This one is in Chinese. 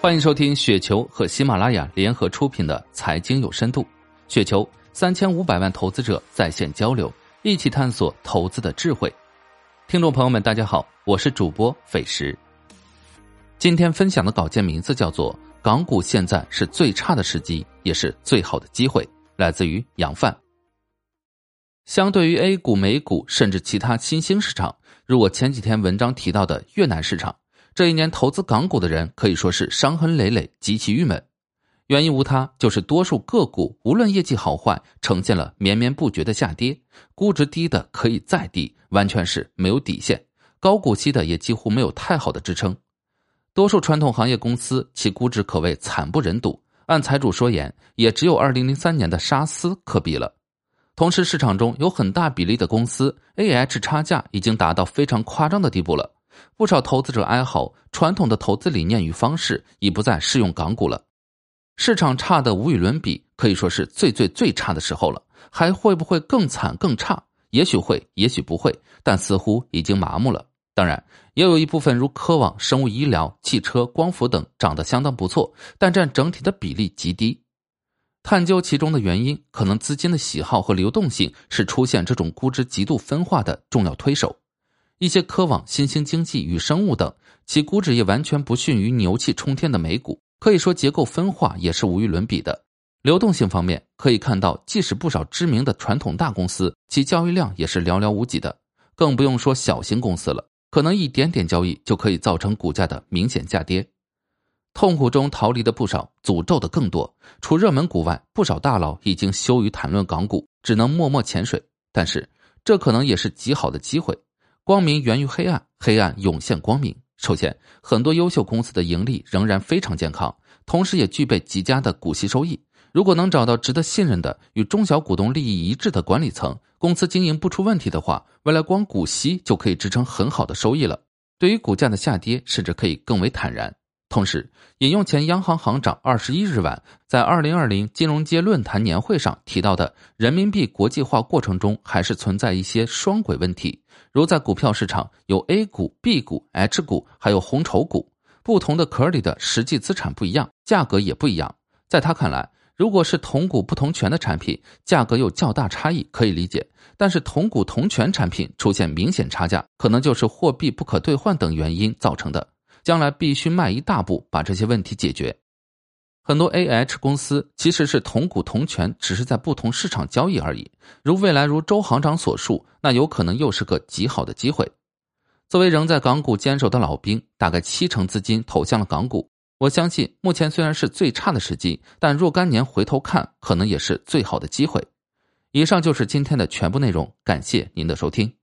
欢迎收听雪球和喜马拉雅联合出品的《财经有深度》，雪球三千五百万投资者在线交流，一起探索投资的智慧。听众朋友们，大家好，我是主播斐石。今天分享的稿件名字叫做《港股现在是最差的时机，也是最好的机会》，来自于杨范。相对于 A 股、美股，甚至其他新兴市场，如我前几天文章提到的越南市场。这一年投资港股的人可以说是伤痕累累，极其郁闷。原因无他，就是多数个股无论业绩好坏，呈现了绵绵不绝的下跌，估值低的可以再低，完全是没有底线；高股息的也几乎没有太好的支撑。多数传统行业公司其估值可谓惨不忍睹，按财主说言，也只有二零零三年的沙斯可比了。同时，市场中有很大比例的公司 A H 差价已经达到非常夸张的地步了。不少投资者哀嚎，传统的投资理念与方式已不再适用港股了。市场差的无与伦比，可以说是最最最差的时候了。还会不会更惨更差？也许会，也许不会，但似乎已经麻木了。当然，也有一部分如科网、生物医疗、汽车、光伏等涨得相当不错，但占整体的比例极低。探究其中的原因，可能资金的喜好和流动性是出现这种估值极度分化的重要推手。一些科网、新兴经济与生物等，其估值也完全不逊于牛气冲天的美股，可以说结构分化也是无与伦比的。流动性方面，可以看到，即使不少知名的传统大公司，其交易量也是寥寥无几的，更不用说小型公司了，可能一点点交易就可以造成股价的明显下跌。痛苦中逃离的不少，诅咒的更多。除热门股外，不少大佬已经羞于谈论港股，只能默默潜水。但是，这可能也是极好的机会。光明源于黑暗，黑暗涌现光明。首先，很多优秀公司的盈利仍然非常健康，同时也具备极佳的股息收益。如果能找到值得信任的、与中小股东利益一致的管理层，公司经营不出问题的话，未来光股息就可以支撑很好的收益了。对于股价的下跌，甚至可以更为坦然。同时，引用前央行行长二十一日晚在二零二零金融街论坛年会上提到的，人民币国际化过程中还是存在一些双轨问题，如在股票市场有 A 股、B 股、H 股，还有红筹股，不同的壳里的实际资产不一样，价格也不一样。在他看来，如果是同股不同权的产品，价格有较大差异可以理解，但是同股同权产品出现明显差价，可能就是货币不可兑换等原因造成的。将来必须迈一大步把这些问题解决。很多 A H 公司其实是同股同权，只是在不同市场交易而已。如未来如周行长所述，那有可能又是个极好的机会。作为仍在港股坚守的老兵，大概七成资金投向了港股。我相信目前虽然是最差的时机，但若干年回头看，可能也是最好的机会。以上就是今天的全部内容，感谢您的收听。